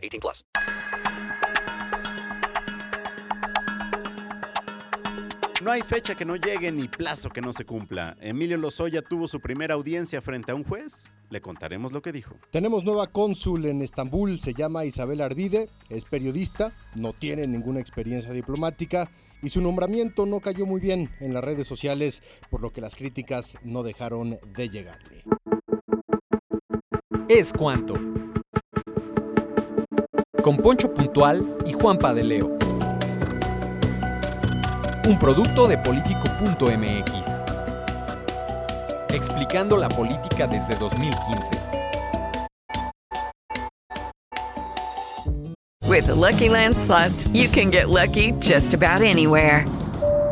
18 plus. No hay fecha que no llegue ni plazo que no se cumpla. Emilio Lozoya tuvo su primera audiencia frente a un juez. Le contaremos lo que dijo. Tenemos nueva cónsul en Estambul, se llama Isabel Arvide, es periodista, no tiene ninguna experiencia diplomática y su nombramiento no cayó muy bien en las redes sociales, por lo que las críticas no dejaron de llegarle. Es cuanto. Con Poncho Puntual y Juanpa de Leo. Un producto de político.mx. Explicando la política desde 2015. With the Lucky Land slots, you can get lucky just about anywhere.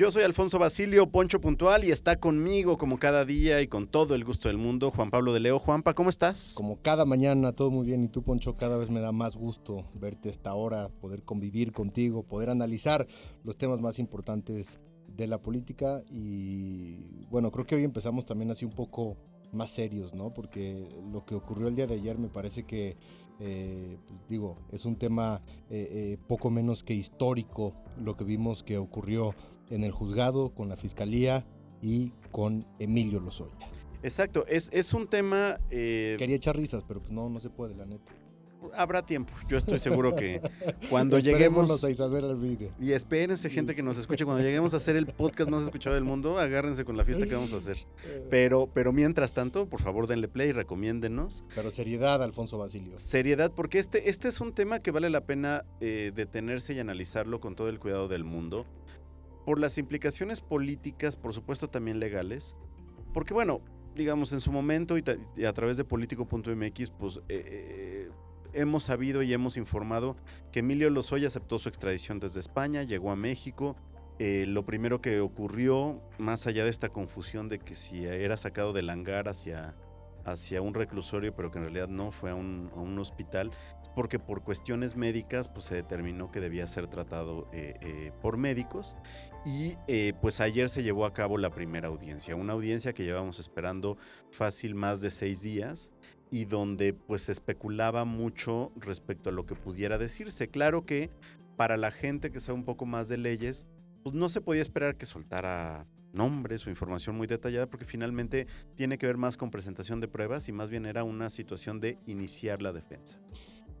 Yo soy Alfonso Basilio, Poncho Puntual, y está conmigo como cada día y con todo el gusto del mundo, Juan Pablo de Leo. Juanpa, ¿cómo estás? Como cada mañana, todo muy bien. Y tú, Poncho, cada vez me da más gusto verte esta hora, poder convivir contigo, poder analizar los temas más importantes de la política. Y bueno, creo que hoy empezamos también así un poco más serios, ¿no? Porque lo que ocurrió el día de ayer me parece que, eh, pues, digo, es un tema eh, eh, poco menos que histórico, lo que vimos que ocurrió en el juzgado, con la fiscalía y con Emilio Lozoya. Exacto, es, es un tema... eh, Quería echar risas, pero pues no, no se puede, la neta. Habrá tiempo. Yo estoy seguro que cuando lleguemos... a Isabel Arvide. Y espérense, gente que nos escuche, cuando lleguemos a hacer el podcast más escuchado del mundo, agárrense con la fiesta que vamos a hacer. Pero, pero mientras tanto, por favor, denle play, recomiéndenos. Pero seriedad, Alfonso Basilio. Seriedad, porque este, este es un tema que vale la pena eh, detenerse y analizarlo con todo el cuidado del mundo. Por las implicaciones políticas, por supuesto también legales. Porque bueno, digamos, en su momento y, y a través de político.mx, pues eh, eh, hemos sabido y hemos informado que Emilio Lozoya aceptó su extradición desde España, llegó a México. Eh, lo primero que ocurrió, más allá de esta confusión de que si era sacado del hangar hacia, hacia un reclusorio, pero que en realidad no fue a un, hospital, porque por cuestiones médicas pues, se determinó que debía ser tratado eh, eh, por médicos. Y pues ayer se llevó a cabo la primera audiencia, una audiencia que llevamos esperando fácil más de seis días y donde pues se especulaba mucho respecto a lo que pudiera decirse. Claro que para la gente que sabe un poco más de leyes, pues no se podía esperar que soltara nombres o información muy detallada porque finalmente tiene que ver más con presentación de pruebas y más bien era una situación de iniciar la defensa.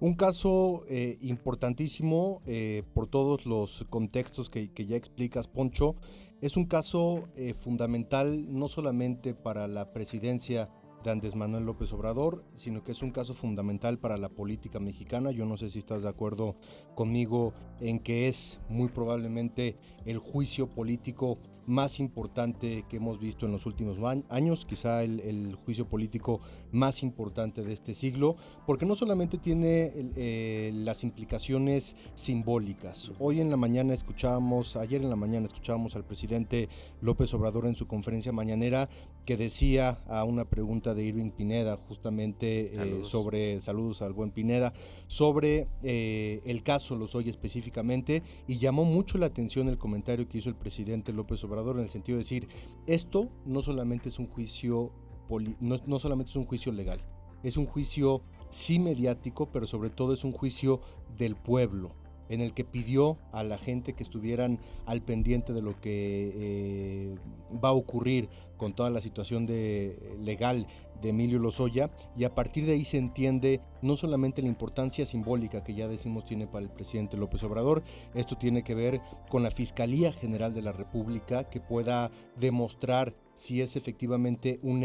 Un caso eh, importantísimo eh, por todos los contextos que, que ya explicas, Poncho. Es un caso eh, fundamental no solamente para la presidencia de Andrés Manuel López Obrador, sino que es un caso fundamental para la política mexicana. Yo no sé si estás de acuerdo conmigo en que es muy probablemente el juicio político más importante que hemos visto en los últimos años, quizá el, el juicio político más importante de este siglo, porque no solamente tiene eh, las implicaciones simbólicas. Hoy en la mañana escuchábamos, ayer en la mañana escuchábamos al presidente López Obrador en su conferencia mañanera que decía a una pregunta de Irving Pineda, justamente eh, sobre, saludos al buen Pineda, sobre eh, el caso Lozoya específicamente, y llamó mucho la atención el comentario que hizo el presidente López Obrador en el sentido de decir, esto no solamente es un juicio, poli- no, no solamente es un juicio legal, es un juicio sí mediático, pero sobre todo es un juicio del pueblo en el que pidió a la gente que estuvieran al pendiente de lo que eh, va a ocurrir con toda la situación de, legal de Emilio Lozoya y a partir de ahí se entiende no solamente la importancia simbólica que ya decimos tiene para el presidente López Obrador, esto tiene que ver con la Fiscalía General de la República que pueda demostrar si es efectivamente un,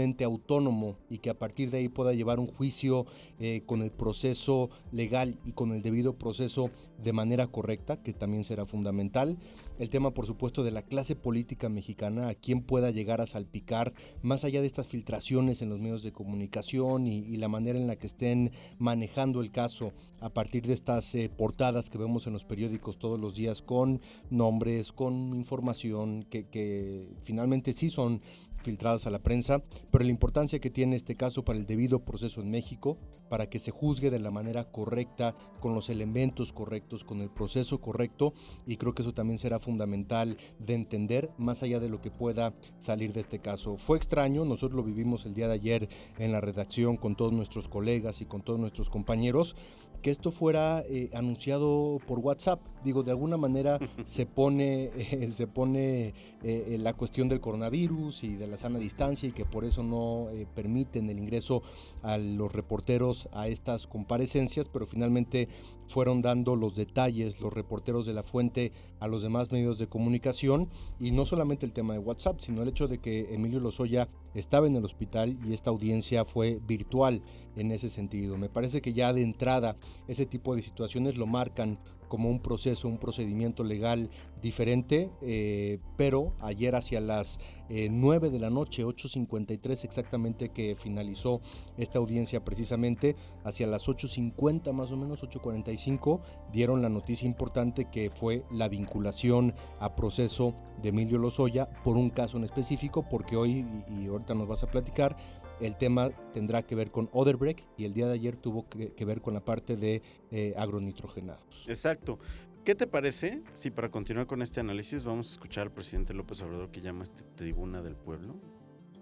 ente autónomo y que a partir de ahí pueda llevar un juicio eh, con el proceso legal y con el debido proceso de manera correcta, que también será fundamental. El tema, por supuesto, de la clase política mexicana, a quién pueda llegar a salpicar, más allá de estas filtraciones en los medios de comunicación y, la manera en la que estén manejando el caso a partir de estas eh, portadas que vemos en los periódicos todos los días con nombres, con información que finalmente sí son filtradas a la prensa, pero la importancia que tiene este caso para el debido proceso en México, para que se juzgue de la manera correcta, con los elementos correctos, con el proceso correcto, y creo que eso también será fundamental de entender más allá de lo que pueda salir de este caso. Fue extraño, nosotros lo vivimos el día de ayer en la redacción con todos nuestros colegas y con todos nuestros compañeros, que esto fuera eh, anunciado por WhatsApp. Digo, de alguna manera se pone, eh, se pone eh, la cuestión del coronavirus y de la sana distancia y que por eso no permiten el ingreso a los reporteros a estas comparecencias, pero finalmente fueron dando los detalles los reporteros de la fuente a los demás medios de comunicación y no solamente el tema de WhatsApp, sino el hecho de que Emilio Lozoya estaba en el hospital y esta audiencia fue virtual en ese sentido. Me parece que ya de entrada ese tipo de situaciones lo marcan como un proceso, un procedimiento legal diferente, eh, pero ayer hacia las 9 eh, de la noche, 8.53 exactamente que finalizó esta audiencia precisamente, hacia las 8.50 más o menos, 8.45, dieron la noticia importante que fue la vinculación a proceso de Emilio Lozoya por un caso en específico, porque hoy, y, ahorita nos vas a platicar, el tema tendrá que ver con Oderbrecht y el día de ayer tuvo que, ver con la parte de eh, agronitrogenados. Exacto. ¿Qué te parece si para continuar con este análisis vamos a escuchar al presidente López Obrador que llama este Tribuna del Pueblo?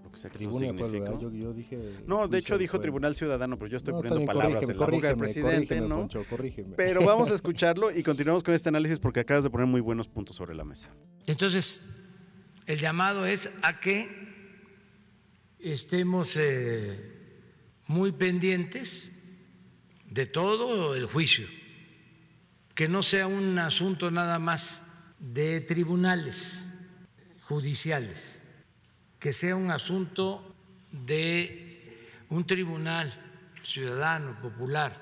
Lo que sea que Tribuna del Pueblo, yo, yo, dije... No, de hecho dijo Tribunal Ciudadano, pero yo estoy poniendo palabras en la boca del presidente, ¿no? Pero vamos a escucharlo y continuamos con este análisis porque acabas de poner muy buenos puntos sobre la mesa. Entonces, el llamado es a que estemos eh, muy pendientes de todo el juicio que no sea un asunto nada más de tribunales judiciales, que sea un asunto de un tribunal ciudadano, popular.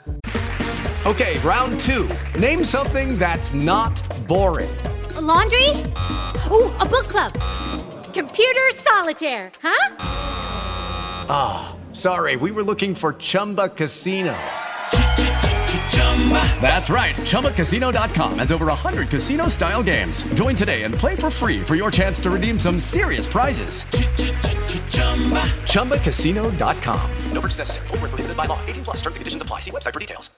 Okay, round two. Name something that's not boring. laundry? Ooh, a book club. Computer solitaire, huh? Ah, oh, sorry, we were looking for Chumba Casino. That's right. ChumbaCasino.com has over 100 casino style games. Join today and play for free for your chance to redeem some serious prizes. ChumbaCasino.com. No purchase necessary. Forward, prohibited by law. 18 plus terms and conditions apply. See website for details.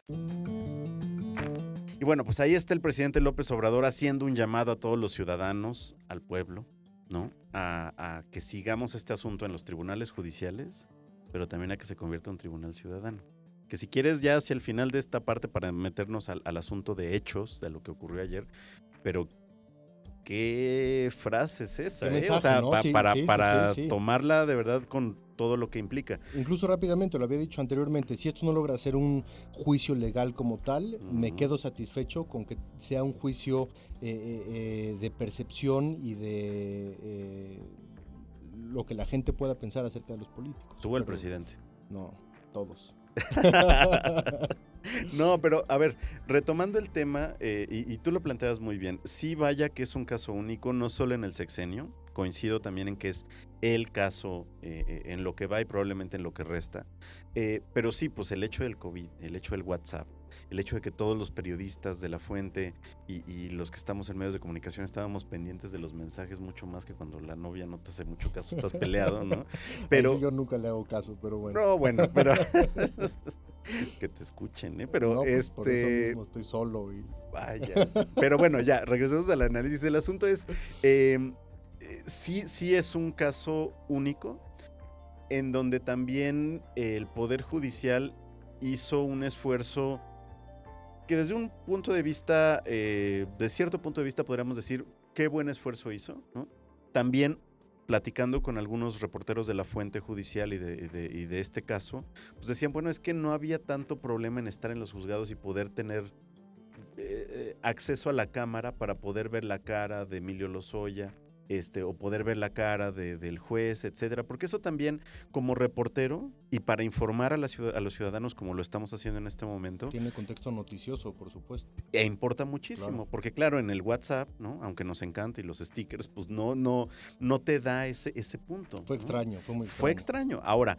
Y bueno, pues ahí está el presidente López Obrador haciendo un llamado a todos los ciudadanos, al pueblo, ¿no? A, a que sigamos este asunto en los tribunales judiciales, pero también a que se convierta en un tribunal ciudadano que si quieres ya hacia el final de esta parte para meternos al, asunto de hechos, de lo que ocurrió ayer, pero qué frase es esa, ¿eh? o sea, para, para tomarla de verdad con todo lo que implica. Incluso rápidamente, lo había dicho anteriormente, si esto no logra ser un juicio legal como tal, me quedo satisfecho con que sea un juicio eh, eh, de percepción y de lo que la gente pueda pensar acerca de los políticos. Tuvo el presidente. No, todos. no, pero a ver, retomando el tema, eh, y, tú lo planteas muy bien, sí vaya que es un caso único, no solo en el sexenio, coincido también en que es el caso eh, eh, en lo que va y probablemente en lo que resta, pero sí, pues el hecho del COVID, el hecho del WhatsApp, el hecho de que todos los periodistas de la fuente y, los que estamos en medios de comunicación estábamos pendientes de los mensajes mucho más que cuando la novia no te hace mucho caso, estás peleado, ¿no? Pero yo nunca le hago caso, pero bueno. No, bueno, pero que te escuchen, ¿eh? Pero pues, este por eso mismo estoy solo y vaya. Pero bueno, ya, regresemos al análisis. El asunto es em, eh, sí sí es un caso único en donde también el poder judicial hizo un esfuerzo que desde un punto de vista, eh, de cierto punto de vista, podríamos decir qué buen esfuerzo hizo, ¿no? También platicando con algunos reporteros de la fuente judicial y de, de- y de este caso, pues decían, bueno, es que no había tanto problema en estar en los juzgados y poder tener eh, eh, acceso a la cámara para poder ver la cara de Emilio Lozoya, este, o poder ver la cara de- del juez, etcétera, porque eso también como reportero y para informar a, la ciudad- a los ciudadanos como lo estamos haciendo en este momento, Tiene contexto noticioso, por supuesto. e importa muchísimo, Claro. porque claro, en el WhatsApp, ¿no? Aunque nos encanta y los stickers, pues no, no, no te da ese, ese punto. Fue ¿no? extraño, fue muy extraño. Fue extraño. Ahora,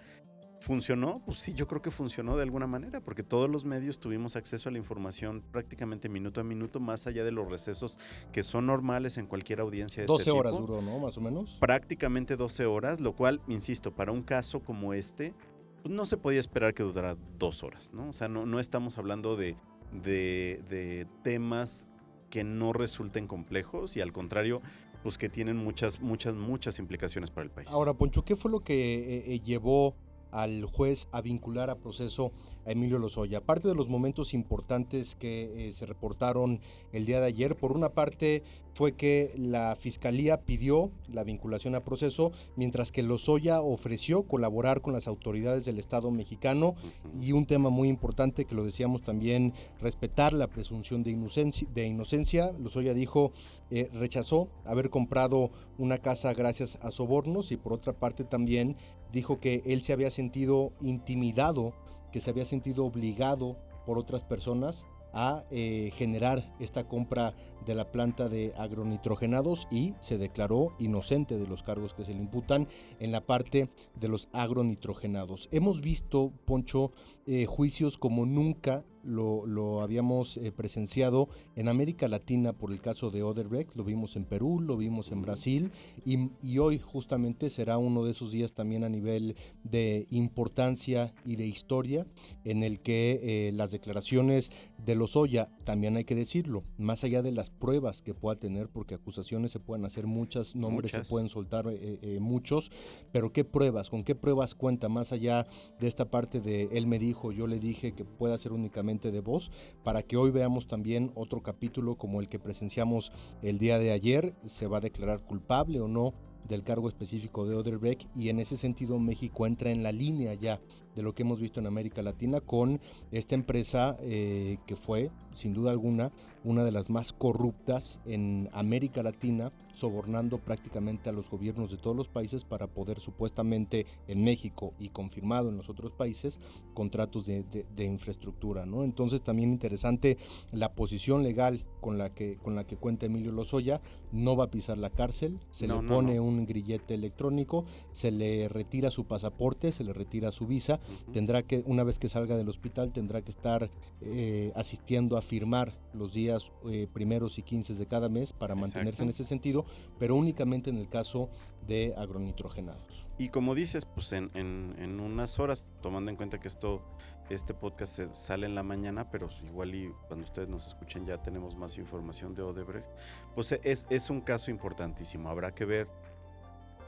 ¿funcionó? Pues sí, yo creo que funcionó de alguna manera, porque todos los medios tuvimos acceso a la información prácticamente minuto a minuto, más allá de los recesos que son normales en cualquier audiencia de 12 este horas tipo. duró, ¿no? Más o menos. Prácticamente 12 horas, lo cual, insisto, para un caso como este, pues no se podía esperar que durara dos horas, ¿no? O sea, no, no estamos hablando de, de, de temas que no resulten complejos y al contrario, pues que tienen muchas, muchas, muchas implicaciones para el país. Ahora, Poncho, ¿qué fue lo que eh, eh, llevó al juez a vincular a proceso a Emilio Lozoya? Aparte de los momentos importantes que eh, se reportaron el día de ayer, por una parte fue que la fiscalía pidió la vinculación a proceso, mientras que Lozoya ofreció colaborar con las autoridades del Estado mexicano y un tema muy importante que lo decíamos también, respetar la presunción de inocencia. De inocencia. Lozoya dijo, eh, rechazó haber comprado una casa gracias a sobornos y por otra parte también dijo que él se había sentido intimidado, que se había sentido obligado por otras personas a eh, generar esta compra de la planta de agronitrogenados y se declaró inocente de los cargos que se le imputan en la parte de los agronitrogenados. Hemos visto, Poncho, eh, juicios como nunca lo, lo habíamos eh, presenciado en América Latina por el caso de Odebrecht, lo vimos en Perú, lo vimos en Brasil y, y hoy justamente será uno de esos días también a nivel de importancia y de historia en el que eh, las declaraciones de Lozoya, también hay que decirlo, más allá de las pruebas que pueda tener, porque acusaciones se pueden hacer muchas, nombres Muchas. se pueden soltar eh, muchos, pero ¿qué pruebas? ¿Con qué pruebas cuenta? Más allá de esta parte de él me dijo, yo le dije que pueda ser únicamente de voz, para que hoy veamos también otro capítulo como el que presenciamos el día de ayer, se va a declarar culpable o no del cargo específico de Odebrecht y en ese sentido México entra en la línea ya de lo que hemos visto en América Latina con esta empresa eh, que fue sin duda alguna una de las más corruptas en América Latina, sobornando prácticamente a los gobiernos de todos los países para poder supuestamente en México y confirmado en los otros países contratos de, de- de infraestructura, ¿no? Entonces también interesante la posición legal con la que con la que cuenta Emilio Lozoya, no va a pisar la cárcel, se No, le no, pone no. un grillete electrónico, se le retira su pasaporte, se le retira su visa, tendrá que, una vez que salga del hospital, tendrá que estar eh, asistiendo a firmar los días eh, primeros y quince de cada mes para mantenerse Exacto. en ese sentido, pero únicamente en el caso de agronitrogenados. Y como dices, pues en, en- en unas horas, tomando en cuenta que esto, este podcast se- sale en la mañana, pero igual y cuando ustedes nos escuchen ya tenemos más información de Odebrecht, pues es, es un caso importantísimo. Habrá que ver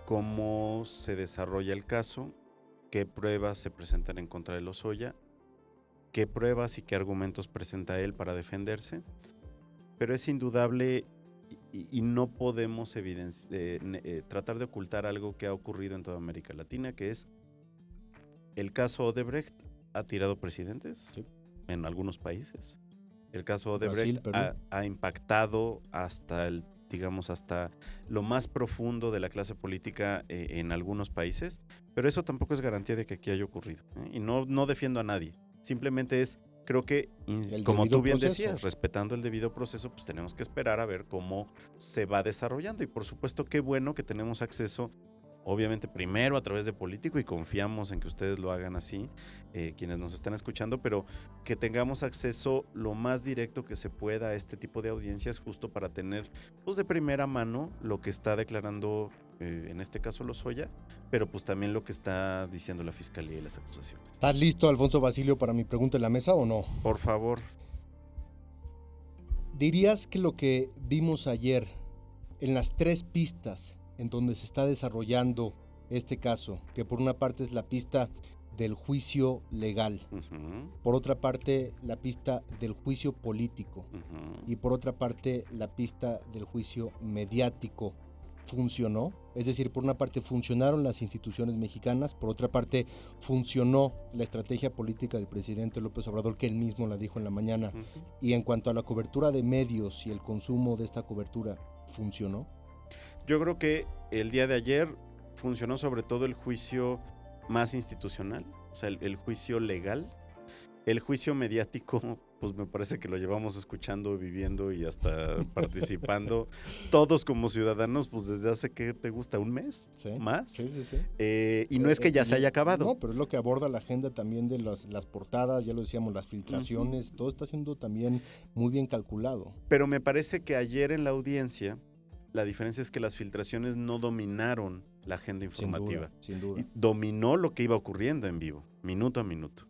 cómo se desarrolla el caso, qué pruebas se presentan en contra de Lozoya, qué pruebas y qué argumentos presenta él para defenderse. Pero es indudable y, y no podemos evidenci- eh, eh, tratar de ocultar algo que ha ocurrido en toda América Latina, que es el caso Odebrecht ha tirado presidentes en algunos países. El caso Odebrecht Brasil, ha, ha impactado hasta el digamos hasta lo más profundo de la clase política eh, en algunos países, pero eso tampoco es garantía de que aquí haya ocurrido. ¿eh? Y no, no defiendo a nadie, simplemente es, creo que, El como tú bien proceso. decías, respetando el debido proceso, pues tenemos que esperar a ver cómo se va desarrollando. Y por supuesto, qué bueno que tenemos acceso, obviamente, primero a través de Político y confiamos en que ustedes lo hagan así, eh, quienes nos están escuchando, pero que tengamos acceso lo más directo que se pueda a este tipo de audiencias, justo para tener, pues, de primera mano lo que está declarando, eh, en este caso, Lozoya, pero pues también lo que está diciendo la fiscalía y las acusaciones. ¿Estás listo, Alfonso Basilio, para mi pregunta en la mesa o no? Por favor. ¿Dirías que lo que vimos ayer en las tres pistas en donde se está desarrollando este caso, que por una parte es la pista del juicio legal, por otra parte la pista del juicio político y por otra parte la pista del juicio mediático, funcionó. Es decir, por una parte funcionaron las instituciones mexicanas, por otra parte funcionó la estrategia política del presidente López Obrador, que él mismo la dijo en la mañana. Y en cuanto a la cobertura de medios y el consumo de esta cobertura, ¿funcionó? Yo creo que el día de ayer funcionó sobre todo el juicio más institucional, o sea, el, el juicio legal. El juicio mediático, pues me parece que lo llevamos escuchando, viviendo y hasta participando todos como ciudadanos, pues desde hace que te gusta un mes más. Sí, sí, sí. Eh, y no es que ya se haya acabado. No, pero es lo que aborda la agenda también de las, las portadas, ya lo decíamos, las filtraciones, todo está siendo también muy bien calculado. Pero me parece que ayer en la audiencia, la diferencia es que las filtraciones no dominaron la agenda Sin informativa. duda, sin duda. Y dominó lo que iba ocurriendo en vivo, minuto a minuto.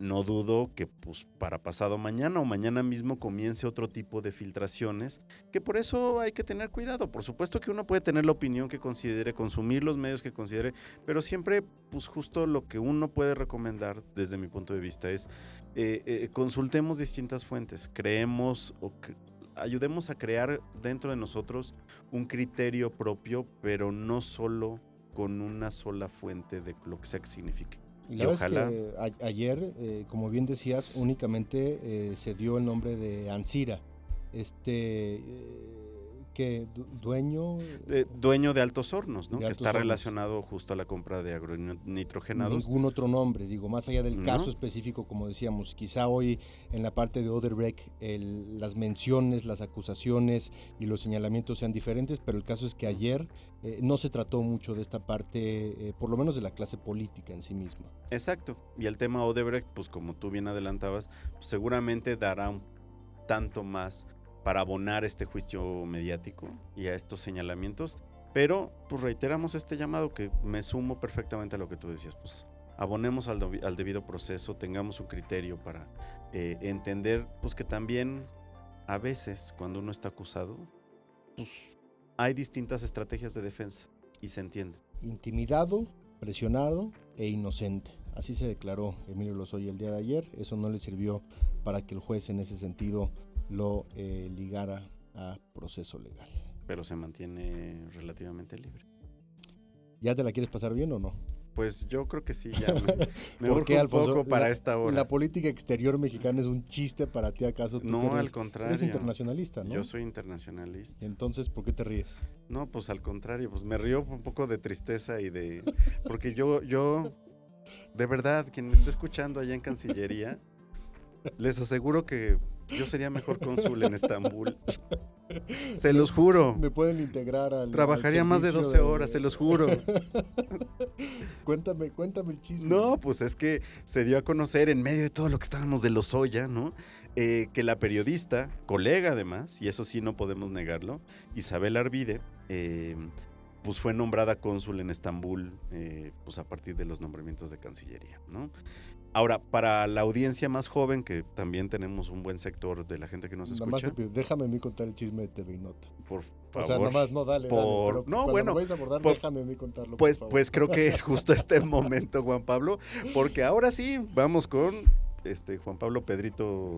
No dudo que pues para pasado mañana o mañana mismo comience otro tipo de filtraciones, que por eso hay que tener cuidado. Por supuesto que uno puede tener la opinión que considere, consumir los medios que considere, pero siempre pues justo lo que uno puede recomendar desde mi punto de vista es eh, eh, consultemos distintas fuentes, creemos o ayudemos a crear dentro de nosotros un criterio propio, pero no solo con una sola fuente de lo que sea que signifique. Y la verdad es que a- ayer, eh, como bien decías, únicamente eh, se dio el nombre de Ansira, este eh, que dueño Eh, dueño de Altos Hornos, ¿no? De que está Hornos. relacionado justo a la compra de agronitrogenados. ningún otro nombre, digo, más allá del No. caso específico, como decíamos, quizá hoy en la parte de Oderbrecht el- las menciones, las acusaciones y los señalamientos sean diferentes, pero el caso es que ayer eh, no se trató mucho de esta parte, eh, por lo menos de la clase política en sí misma. Exacto. Y el tema Odebrecht, pues como tú bien adelantabas, pues, seguramente dará un tanto más para abonar este juicio mediático y a estos señalamientos. Pero, pues reiteramos este llamado que me sumo perfectamente a lo que tú decías. Pues abonemos al, al debido proceso, tengamos un criterio para eh, entender, pues que también a veces cuando uno está acusado, pues hay distintas estrategias de defensa y se entiende. Intimidado, presionado e inocente. Así se declaró Emilio Lozoya el día de ayer. Eso no le sirvió para que el juez en ese sentido lo eh, ligara a proceso legal. Pero se mantiene relativamente libre. ¿Ya te la quieres pasar bien o no? Pues yo creo que sí, ya me, me ¿Por urge qué, un Alfonso? poco para La- esta hora. ¿La política exterior mexicana es un chiste para ti acaso? Tú no, eres- al contrario. Eres internacionalista, ¿no? Yo soy internacionalista. Entonces, ¿por qué te ríes? No, pues al contrario, pues me río un poco de tristeza y de... Porque yo, yo, de verdad, quien me esté escuchando allá en Cancillería, les aseguro que yo sería mejor cónsul en Estambul. Se los juro. Me pueden integrar al. Trabajaría al más de servicio 12 horas, se los juro. cuéntame, cuéntame el chisme. No, pues es que se dio a conocer en medio de todo lo que estábamos de los Oya, ¿no? Eh, que la periodista, colega además, y eso sí no podemos negarlo, Isabel Arvide, eh, pues fue nombrada cónsul en Estambul, eh, pues a partir de los nombramientos de Cancillería, ¿no? Ahora, para la audiencia más joven, que también tenemos un buen sector de la gente que nos Nada más escucha, te pido, déjame a mí contar el chisme de TV Nota. por O favor. sea, nada más, no, dale, dale. por- Pero no, bueno, vayas a abordar, por- déjame a mí contarlo, Pues, por favor. pues creo que es justo este momento, Juan Pablo, porque ahora sí, vamos con este Juan Pablo Pedrito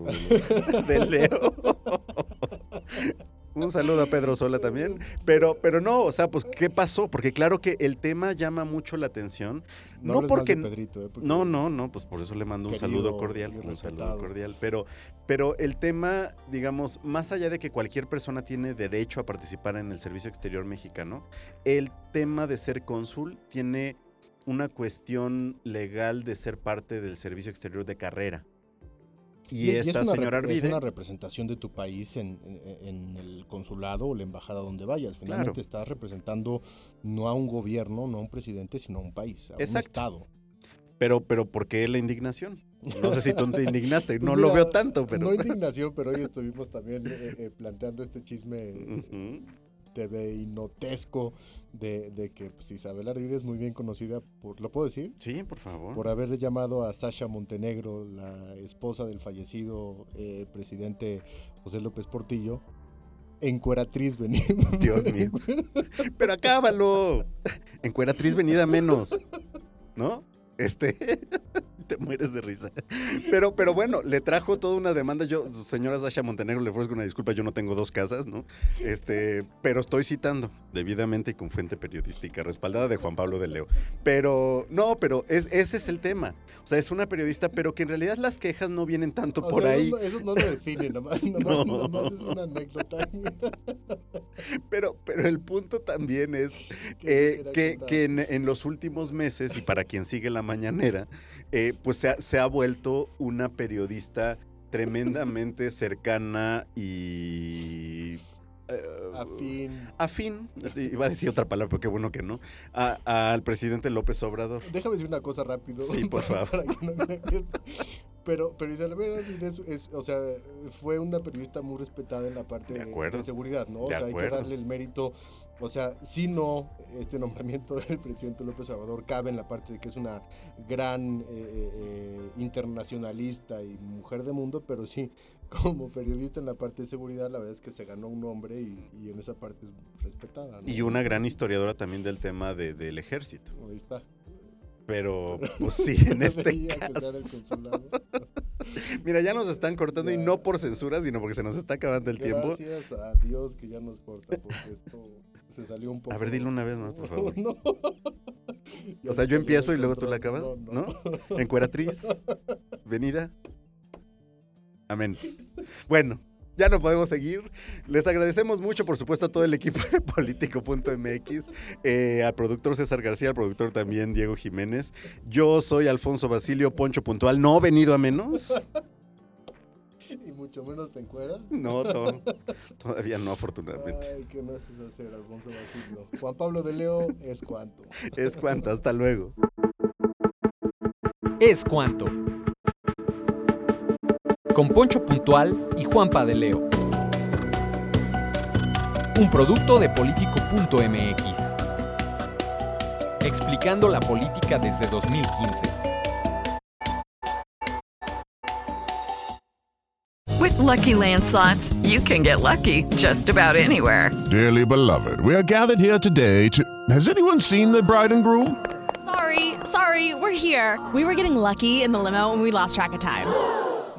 de Leo. Un saludo a Pedro Sola también. Pero, pero no, o sea, pues, ¿qué pasó? Porque claro que el tema llama mucho la atención. No porque. Pedrito, ¿eh? Porque- No, no, no, pues por eso le mando un saludo cordial. Un saludo cordial. Pero, pero el tema, digamos, más allá de que cualquier persona tiene derecho a participar en el servicio exterior mexicano, el tema de ser cónsul tiene una cuestión legal de ser parte del servicio exterior de carrera. Y, es esta una señora rep- es una representación de tu país en, en- en el consulado o la embajada donde vayas. Finalmente Claro. estás representando no a un gobierno, no a un presidente, sino a un país, a un estado. Pero, pero, ¿por qué la indignación? No sé si tú te indignaste, no mira, lo veo tanto, pero. No indignación, pero hoy estuvimos también eh, eh, planteando este chisme. TV inotesco de, de que pues, Isabel Arvide es muy bien conocida por, ¿lo puedo decir? Sí, por favor. Por haber llamado a Sasha Montenegro, la esposa del fallecido eh, presidente José López Portillo, encueratriz venida. Dios mío. Pero acábalo. Encueratriz venida menos. ¿No? Este. Te mueres de risa. Pero, pero bueno, le trajo toda una demanda. Yo, señora Sasha Montenegro, le ofrezco una disculpa. Yo no tengo dos casas, ¿no? Este, pero estoy citando debidamente y con fuente periodística respaldada de Juan Pablo de Leo. Pero, no, pero es, ese es el tema. O sea, es una periodista, pero que en realidad las quejas no vienen tanto O por sea, ahí. Eso, no lo define, nomás, nomás, No. nomás es una anécdota. Pero, pero el punto también es Que eh, que en, en los últimos meses, y para quien sigue la mañanera, eh, pues se ha, se ha vuelto una periodista tremendamente cercana y... eh, Afín. Afín, sí, iba a decir otra palabra, pero qué bueno que no, a- al presidente López Obrador. Déjame decir una cosa rápido. Sí, por favor. para que no me. Pero, pero Isabel Benavides es, o sea, fue una periodista muy respetada en la parte De de, acuerdo. de seguridad, ¿no? O De sea, hay que darle el mérito. O sea, si no, este nombramiento del presidente López Obrador cabe en la parte de que es una gran eh, eh, eh, internacionalista y mujer de mundo, pero sí, como periodista en la parte de seguridad, la verdad es que se ganó un nombre y, y en esa parte es respetada. ¿no? Y una gran historiadora también del tema de- del ejército. Ahí está. Pero, pues sí, en este caso. Mira, ya nos están cortando y no por censura, sino porque se nos está acabando el tiempo. Gracias a Dios que ya nos corta, porque esto se salió un poco. A ver, dilo una vez más, por favor. No. O sea, se yo empiezo y luego tú la acabas, No, ¿no? no. Encueratriz, venida. Amén. Bueno, ya no podemos seguir. Les agradecemos mucho, por supuesto, a todo el equipo de político.mx, eh, al productor César García, al productor también Diego Jiménez. Yo soy Alfonso Basilio Poncho Puntual, no venido a menos. Y mucho menos te encueras. No, to- todavía no, afortunadamente. Ay, ¿qué me haces hacer, Alfonso Basilio? Juan Pablo de Leo es cuanto. Es cuanto, hasta luego. Es cuanto. Con Poncho Puntual y Juanpa de Leo. Un producto de político.mx. Explicando la política desde 2015. With Lucky Land slots, you can get lucky just about anywhere. Dearly beloved, we are gathered here today to. Has anyone seen the bride and groom? Sorry, sorry, we're here. We were getting lucky in the limo and we lost track of time.